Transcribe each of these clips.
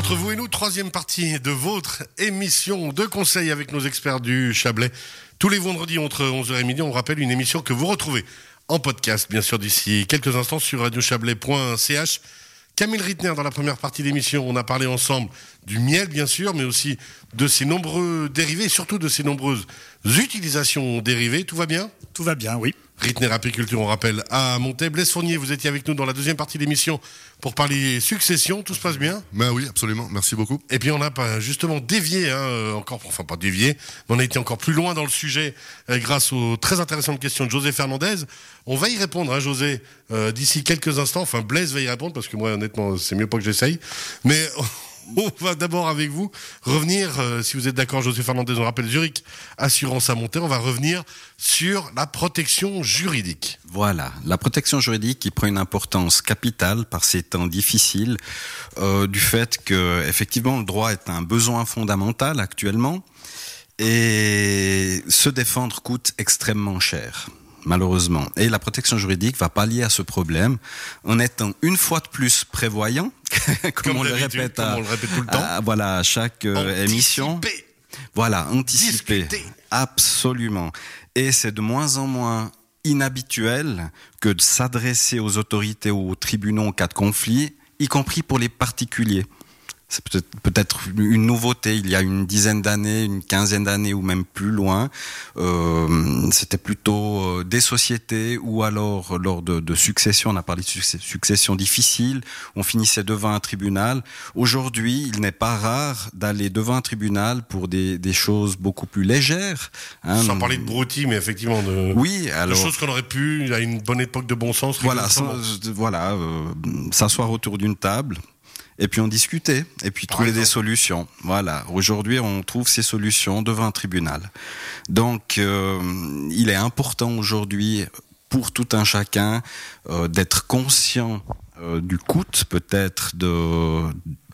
Entre vous et nous, troisième partie de votre émission de conseil avec nos experts du Chablais. Tous les vendredis entre 11h et midi, on rappelle une émission que vous retrouvez en podcast, bien sûr, d'ici quelques instants sur radiochablais.ch. Camille Rittner, dans la première partie de l'émission, on a parlé ensemble du miel, bien sûr, mais aussi de ses nombreux dérivés, surtout de ses nombreuses utilisations dérivées. Tout va bien? Tout va bien, oui. Ritner Apiculture, on rappelle, à Monté. Blaise Fournier, vous étiez avec nous dans la deuxième partie de l'émission pour parler succession. Tout se passe bien? Ben oui, absolument. Merci beaucoup. Et puis on a justement dévié, hein, encore, enfin pas dévié, mais on a été encore plus loin dans le sujet euh, grâce aux très intéressantes questions de José Fernandez. On va y répondre, hein, José, euh, d'ici quelques instants. Enfin, Blaise va y répondre parce que moi, honnêtement, c'est mieux pas que j'essaye. Mais on va d'abord avec vous revenir, euh, si vous êtes d'accord, José Fernandez, on rappelle Zurich Assurance à monter, on va revenir sur la protection juridique. Voilà, la protection juridique qui prend une importance capitale par ces temps difficiles, euh, du fait que effectivement le droit est un besoin fondamental actuellement et se défendre coûte extrêmement cher malheureusement. Et la protection juridique va pallier à ce problème en étant une fois de plus prévoyant, comme, on le répète, à, tout le temps. voilà, chaque euh, émission. Voilà, anticiper. Absolument. Et c'est de moins en moins inhabituel que de s'adresser aux autorités ou aux tribunaux en cas de conflit, y compris pour les particuliers c'est peut-être une nouveauté. Il y a une dizaine d'années, une quinzaine d'années ou même plus loin, euh, c'était plutôt euh, des sociétés ou alors lors de, de succession, on a parlé de succession difficile, on finissait devant un tribunal. Aujourd'hui, il n'est pas rare d'aller devant un tribunal pour des, des choses beaucoup plus légères. Hein. Sans parler de broutilles, mais effectivement de, oui, alors, de choses qu'on aurait pu, à une bonne époque de bon sens. Voilà, voilà, euh, s'asseoir autour d'une table et puis on discutait, et puis trouver des solutions. Voilà. Aujourd'hui, on trouve ces solutions devant un tribunal. Donc, euh, il est important aujourd'hui pour tout un chacun euh, d'être conscient euh, du coût peut-être de,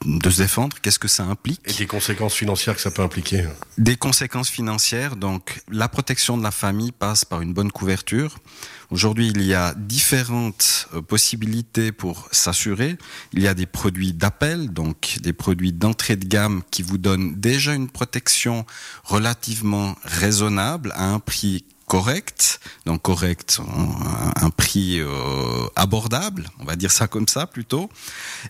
de se défendre, qu'est-ce que ça implique. Et des conséquences financières que ça peut impliquer. Des conséquences financières, donc la protection de la famille passe par une bonne couverture. Aujourd'hui, il y a différentes euh, possibilités pour s'assurer. Il y a des produits d'appel, donc des produits d'entrée de gamme qui vous donnent déjà une protection relativement raisonnable à un prix correct, donc correct, un, prix euh, abordable, on va dire ça comme ça plutôt,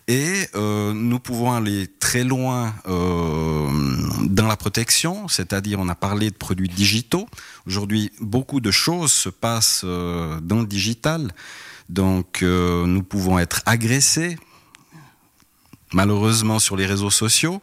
et euh, nous pouvons aller très loin euh, dans la protection, c'est-à-dire on a parlé de produits digitaux. Aujourd'hui, beaucoup de choses se passent dans le digital, donc nous pouvons être agressés malheureusement sur les réseaux sociaux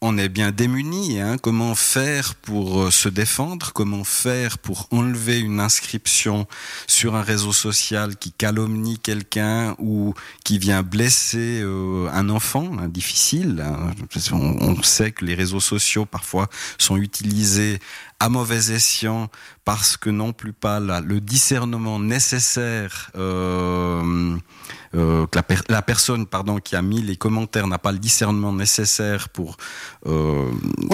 on est bien démuni. Hein. Comment faire pour euh, se défendre? Comment faire pour enlever une inscription sur un réseau social qui calomnie quelqu'un ou qui vient blesser euh, un enfant hein, Difficile. Hein? On, sait que les réseaux sociaux parfois sont utilisés à mauvais escient parce que non plus pas le discernement nécessaire euh, euh, que la, personne pardon qui a mis les commentaires n'a pas le discernement nécessaire pour euh,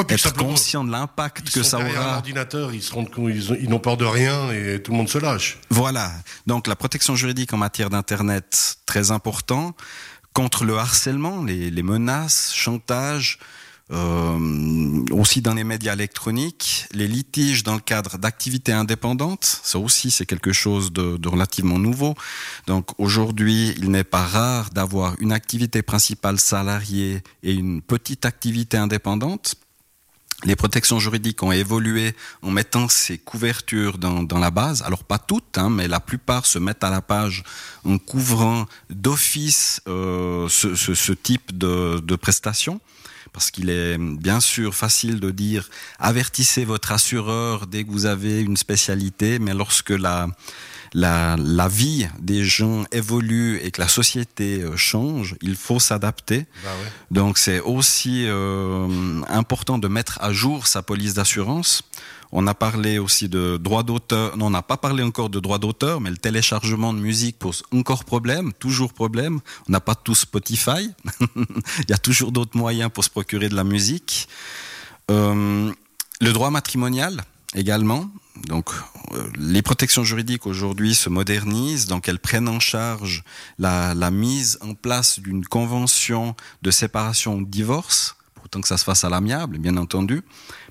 être conscient de l'impact que ça aura. l'ordinateur, ils se rendent compte, ils, n'ont peur de rien et tout le monde se lâche. Voilà. Donc la protection juridique en matière d'internet très important contre le harcèlement, les, les menaces, chantage, euh, aussi dans les médias électroniques, les litiges dans le cadre d'activités indépendantes, ça aussi c'est quelque chose de, de, relativement nouveau. Donc aujourd'hui, il n'est pas rare d'avoir une activité principale salariée et une petite activité indépendante. Les protections juridiques ont évolué en mettant ces couvertures dans, dans la base. Alors pas toutes, hein, mais la plupart se mettent à la page en couvrant d'office euh, ce, ce, ce, type de, de prestations parce qu'il est bien sûr facile de dire avertissez votre assureur dès que vous avez une spécialité, mais lorsque la, la, la vie des gens évolue et que la société euh, change, il faut s'adapter. Bah ouais. Donc c'est aussi euh, important de mettre à jour sa police d'assurance. On a parlé aussi de droit d'auteur. Non, on n'a pas parlé encore de droit d'auteur, mais le téléchargement de musique pose encore problème, toujours problème. On n'a pas tout Spotify. Il y a toujours d'autres moyens pour se procurer de la musique. Euh, le droit matrimonial également. Donc, les protections juridiques aujourd'hui se modernisent, donc elles prennent en charge la, la mise en place d'une convention de séparation ou de divorce, pourtant que ça se fasse à l'amiable, bien entendu,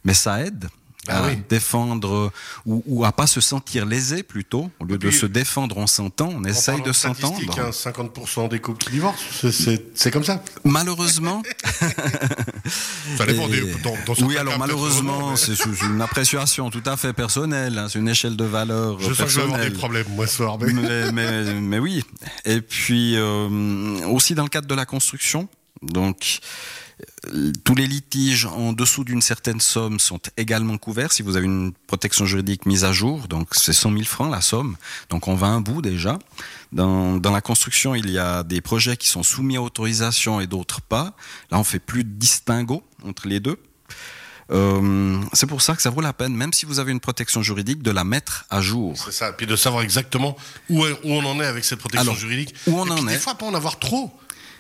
mais ça aide ah à oui. défendre ou, ou à pas se sentir lésé plutôt au lieu de se défendre on s'entend on essaye de s'entendre hein, 50% des couples qui divorcent, c'est- comme ça. malheureusement Ça dépend des, dans, dans oui, alors malheureusement, heureusement, mais c'est sous une appréciation tout à fait personnelle, hein, c'est une échelle de valeur Je sens que je vais avoir des problèmes, moi, ce soir. Mais... mais, mais, mais oui. Et puis euh, aussi dans le cadre de la construction, donc tous les litiges en dessous d'une certaine somme sont également couverts si vous avez une protection juridique mise à jour. Donc c'est 100 000 francs la somme. Donc on va un bout déjà. Dans, dans la construction, il y a des projets qui sont soumis à autorisation et d'autres pas. Là, on fait plus de distinguo entre les deux. Euh, c'est pour ça que ça vaut la peine, même si vous avez une protection juridique, de la mettre à jour. C'est ça. Puis de savoir exactement où, est- où on en est avec cette protection Alors, juridique. où on Et puis en des est. fois, pas en avoir trop.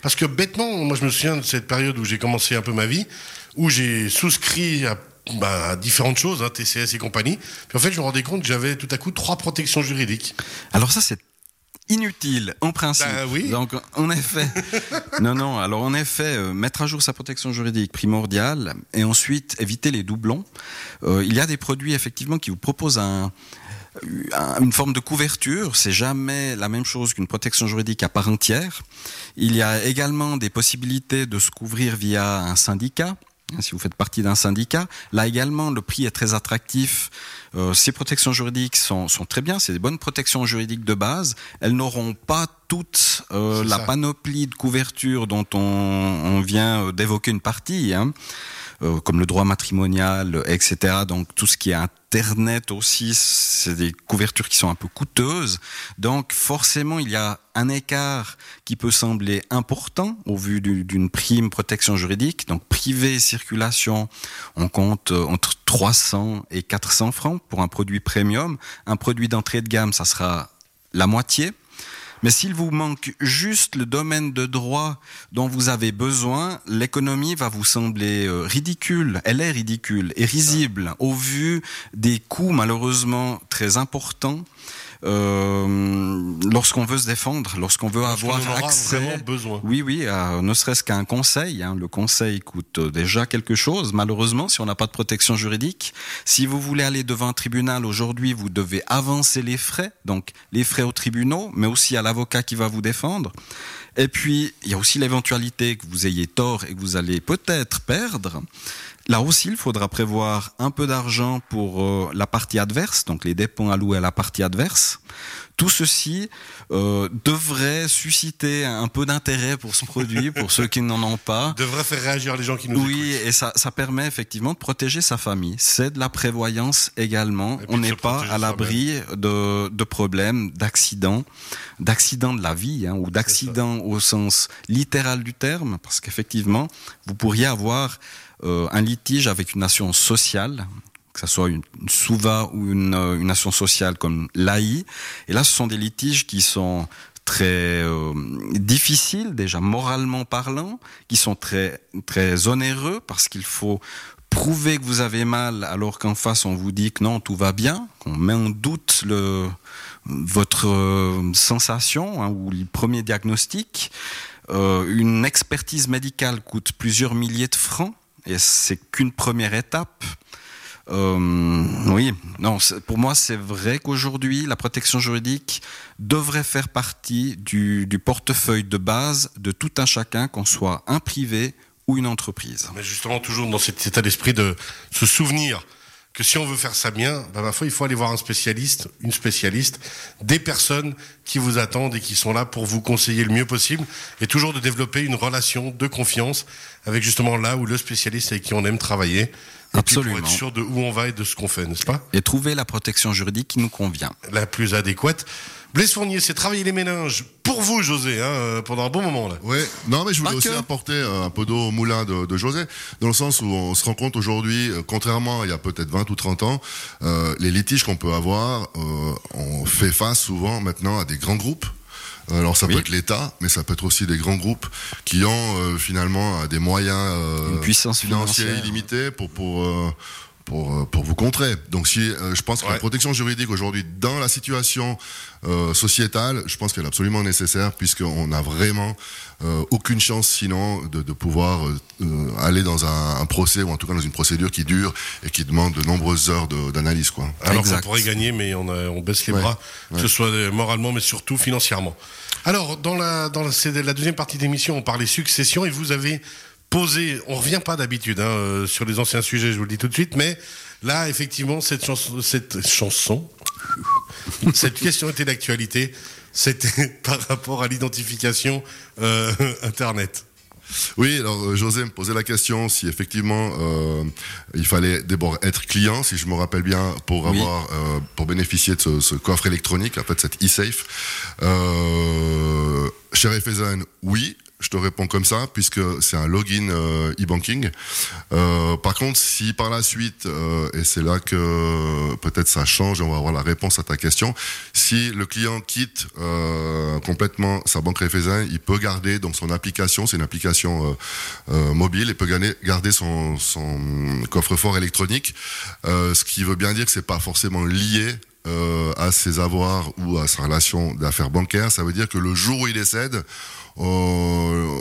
Parce que bêtement, moi, je me souviens de cette période où j'ai commencé un peu ma vie, où j'ai souscrit à, bah, à différentes choses, hein, TCS et compagnie. Puis en fait, je me rendais compte que j'avais tout à coup trois protections juridiques. Alors ça, c'est inutile en principe. Ben oui. Donc en effet, non non. Alors en effet, euh, mettre à jour sa protection juridique primordiale et ensuite éviter les doublons. Euh, il y a des produits effectivement qui vous proposent un un- une forme de couverture, c'est jamais la même chose qu'une protection juridique à part entière. Il y a également des possibilités de se couvrir via un syndicat. hein, Si vous faites partie d'un syndicat, là également le prix est très attractif. Euh, ces protections juridiques sont, sont très bien, c'est des bonnes protections juridiques de base. Elles n'auront pas toute euh, la ça. panoplie de couverture dont on, on vient euh, d'évoquer une partie. Hein euh, comme le droit matrimonial, euh, etc. Donc tout ce qui est Internet aussi, c'est des couvertures qui sont un peu coûteuses. Donc forcément, il y a un écart qui peut sembler important au vu du- d'une prime protection juridique. Donc privé circulation, on compte euh, entre 300 et 400 francs pour un produit premium. Un produit d'entrée de gamme, ça sera la moitié. Mais s'il vous manque juste le domaine de droit dont vous avez besoin, l'économie va vous sembler euh, ridicule. Elle est ridicule et risible au vu des coûts malheureusement très importants lorsqu'on veut se défendre, lorsqu'on veut avoir accès. vraiment besoin. Oui, oui, euh, ne serait-ce qu'un conseil. hein. Le conseil coûte euh, déjà quelque chose, malheureusement, si on n'a pas de protection juridique. Si vous voulez aller devant un tribunal aujourd'hui, vous devez avancer les frais, donc les frais aux tribunaux, mais aussi à l'avocat qui va vous défendre. Et puis, il y a aussi l'éventualité que vous ayez tort et que vous allez peut-être perdre. Là aussi, il faudra prévoir un peu d'argent pour euh, la partie adverse, donc les dépens alloués à la partie adverse. Tout ceci euh, devrait susciter un peu d'intérêt pour ce produit, pour ceux qui n'en ont pas. Devrait faire réagir les gens qui nous Oui, et ça, ça permet effectivement de protéger sa famille. C'est de la prévoyance également. On n'est pas à l'abri de, de problèmes, d'accidents, d'accidents de la vie, hein, ou d'accidents au sens littéral du terme, parce qu'effectivement, vous pourriez avoir euh, un litige avec une nation sociale, que ce soit une, une SOUVA ou une, euh, une nation sociale comme l'AI. Et là, ce sont des litiges qui sont très euh, difficiles, déjà moralement parlant, qui sont très, très onéreux parce qu'il faut prouver que vous avez mal alors qu'en face on vous dit que non, tout va bien, qu'on met en doute le, votre euh, sensation hein, ou le premier diagnostic. Euh, une expertise médicale coûte plusieurs milliers de francs et c'est qu'une première étape. Euh, oui, non, pour moi, c'est vrai qu'aujourd'hui, la protection juridique devrait faire partie du, portefeuille de base de tout un chacun, qu'on soit un privé ou une entreprise. Mais justement, toujours dans cet état d'esprit de se souvenir que si on veut faire ça bien, foi, il faut aller voir un spécialiste, une spécialiste, des personnes qui vous attendent et qui sont là pour vous conseiller le mieux possible, et toujours de développer une relation de confiance avec justement là où le spécialiste avec qui on aime travailler, et puis Absolument. pour être sûr de où on va et de ce qu'on fait, n'est-ce pas? Et trouver la protection juridique qui nous convient. La plus adéquate. Blaise Fournier, c'est travailler les méninges pour vous, José, hein, euh, pendant un bon moment là. Ouais, non, mais je voulais Pas aussi que. apporter euh, un peu d'eau au moulin de, de José, dans le sens où on se rend compte aujourd'hui, euh, contrairement à il y a peut-être 20 ou 30 ans, euh, les litiges qu'on peut avoir, euh, on fait face souvent maintenant à des grands groupes. Alors ça Oui. peut être l'État, mais ça peut être aussi des grands groupes qui ont euh, finalement euh, des moyens euh, Une puissance financiers financière. illimités pour pour euh, pour, euh, pour vous contrer. Donc si euh, je pense que la protection juridique aujourd'hui dans la situation euh, sociétale, je pense qu'elle est absolument nécessaire puisqu'on n'a vraiment euh, aucune chance sinon de, de pouvoir aller dans un, un, procès ou en tout cas dans une procédure qui dure et qui demande de nombreuses heures d'analyse. quoi. Alors qu'on pourrait gagner mais on, a, on baisse les bras, que ce soit moralement mais surtout financièrement. Alors dans la, dans la, la deuxième partie d'émission on parlait succession et vous avez poser. On revient pas d'habitude hein, euh, sur les anciens sujets, je vous le dis tout de suite, mais là, effectivement, cette chanson, cette chanson, cette question était d'actualité. C'était par rapport à l'identification euh, Internet. Oui, alors euh, José me posait la question si effectivement euh, il fallait d'abord être client, si je me rappelle bien, pour avoir, euh, pour bénéficier de ce, ce, coffre électronique, en fait cette e-safe. Euh, chez oui je te réponds comme ça, puisque c'est un login euh, e-banking. Euh, par contre, si par la suite, euh, et c'est là que peut-être ça change, on va avoir la réponse à ta question, si le client quitte complètement sa banque Raiffeisen, il peut garder donc son application, c'est une application mobile, il peut garder, garder son, son coffre-fort électronique, ce qui veut bien dire que c'est pas forcément lié euh, à ses avoirs ou à sa relation d'affaires bancaires, ça veut dire que le jour où il décède, euh,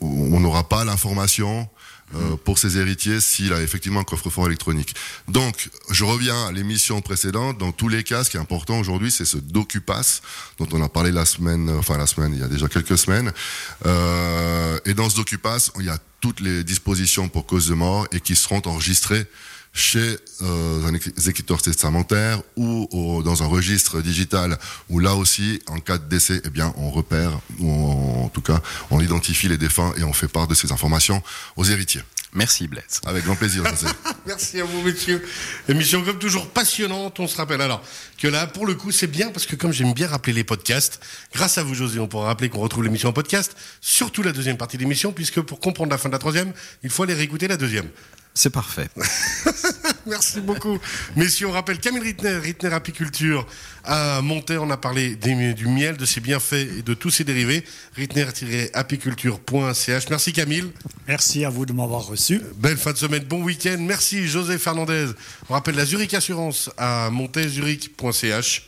on n'aura pas l'information euh, pour ses héritiers s'il a effectivement un coffre-fort électronique. Donc, je reviens à l'émission précédente. Dans tous les cas, ce qui est important aujourd'hui, c'est ce DocuPass dont on a parlé la semaine, enfin la semaine, il y a déjà quelques semaines. Euh, et dans ce DocuPass, il y a toutes les dispositions pour cause de mort et qui seront enregistrées chez euh, un exécuteur testamentaire ou dans un registre digital où là aussi, en cas de décès, eh bien, on repère, ou en tout cas, on identifie les défunts et on fait part de ces informations aux héritiers. Merci Blaise. Avec grand plaisir, José. Merci à vous, messieurs. Émission comme toujours passionnante. On se rappelle alors que là, pour le coup, c'est bien parce que comme j'aime bien rappeler les podcasts, grâce à vous, José, on pourra rappeler qu'on retrouve l'émission en podcast, surtout la deuxième partie de l'émission, puisque pour comprendre la fin de la troisième, il faut aller réécouter la deuxième. C'est parfait. Merci beaucoup. Messieurs, on rappelle Camille Rittner, Rittner Apiculture à Monter. On a parlé du miel, de ses bienfaits et de tous ses dérivés. Rittner-apiculture.ch. Merci Camille. Merci à vous de m'avoir reçu. Belle fin de semaine, bon week-end. Merci José Fernandez. On rappelle la Zurich Assurance à monter-zurich.ch.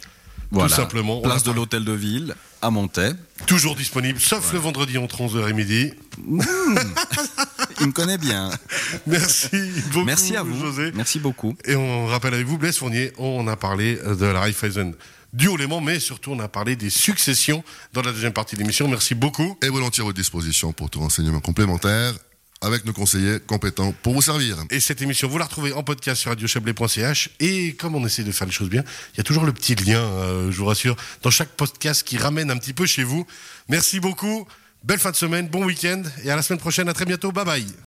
Voilà. Tout simplement. Place de l'hôtel de ville à Montaix. Toujours disponible, sauf le vendredi entre 11h et midi. Mmh. Il me connaît bien. Merci beaucoup. Merci à vous. José. Merci beaucoup. Et on rappelle avec vous, Blaise Fournier, on a parlé de la Raiffeisen du Haut-Léman, mais surtout on a parlé des successions dans la deuxième partie de l'émission. Merci beaucoup. Et volontiers à votre disposition pour tout renseignement complémentaire avec nos conseillers compétents pour vous servir. Et cette émission, vous la retrouvez en podcast sur radiochablais.ch. Et comme on essaie de faire les choses bien, il y a toujours le petit lien, euh, je vous rassure, dans chaque podcast qui ramène un petit peu chez vous. Merci beaucoup. Belle fin de semaine, bon week-end et à la semaine prochaine. À très bientôt. Bye bye.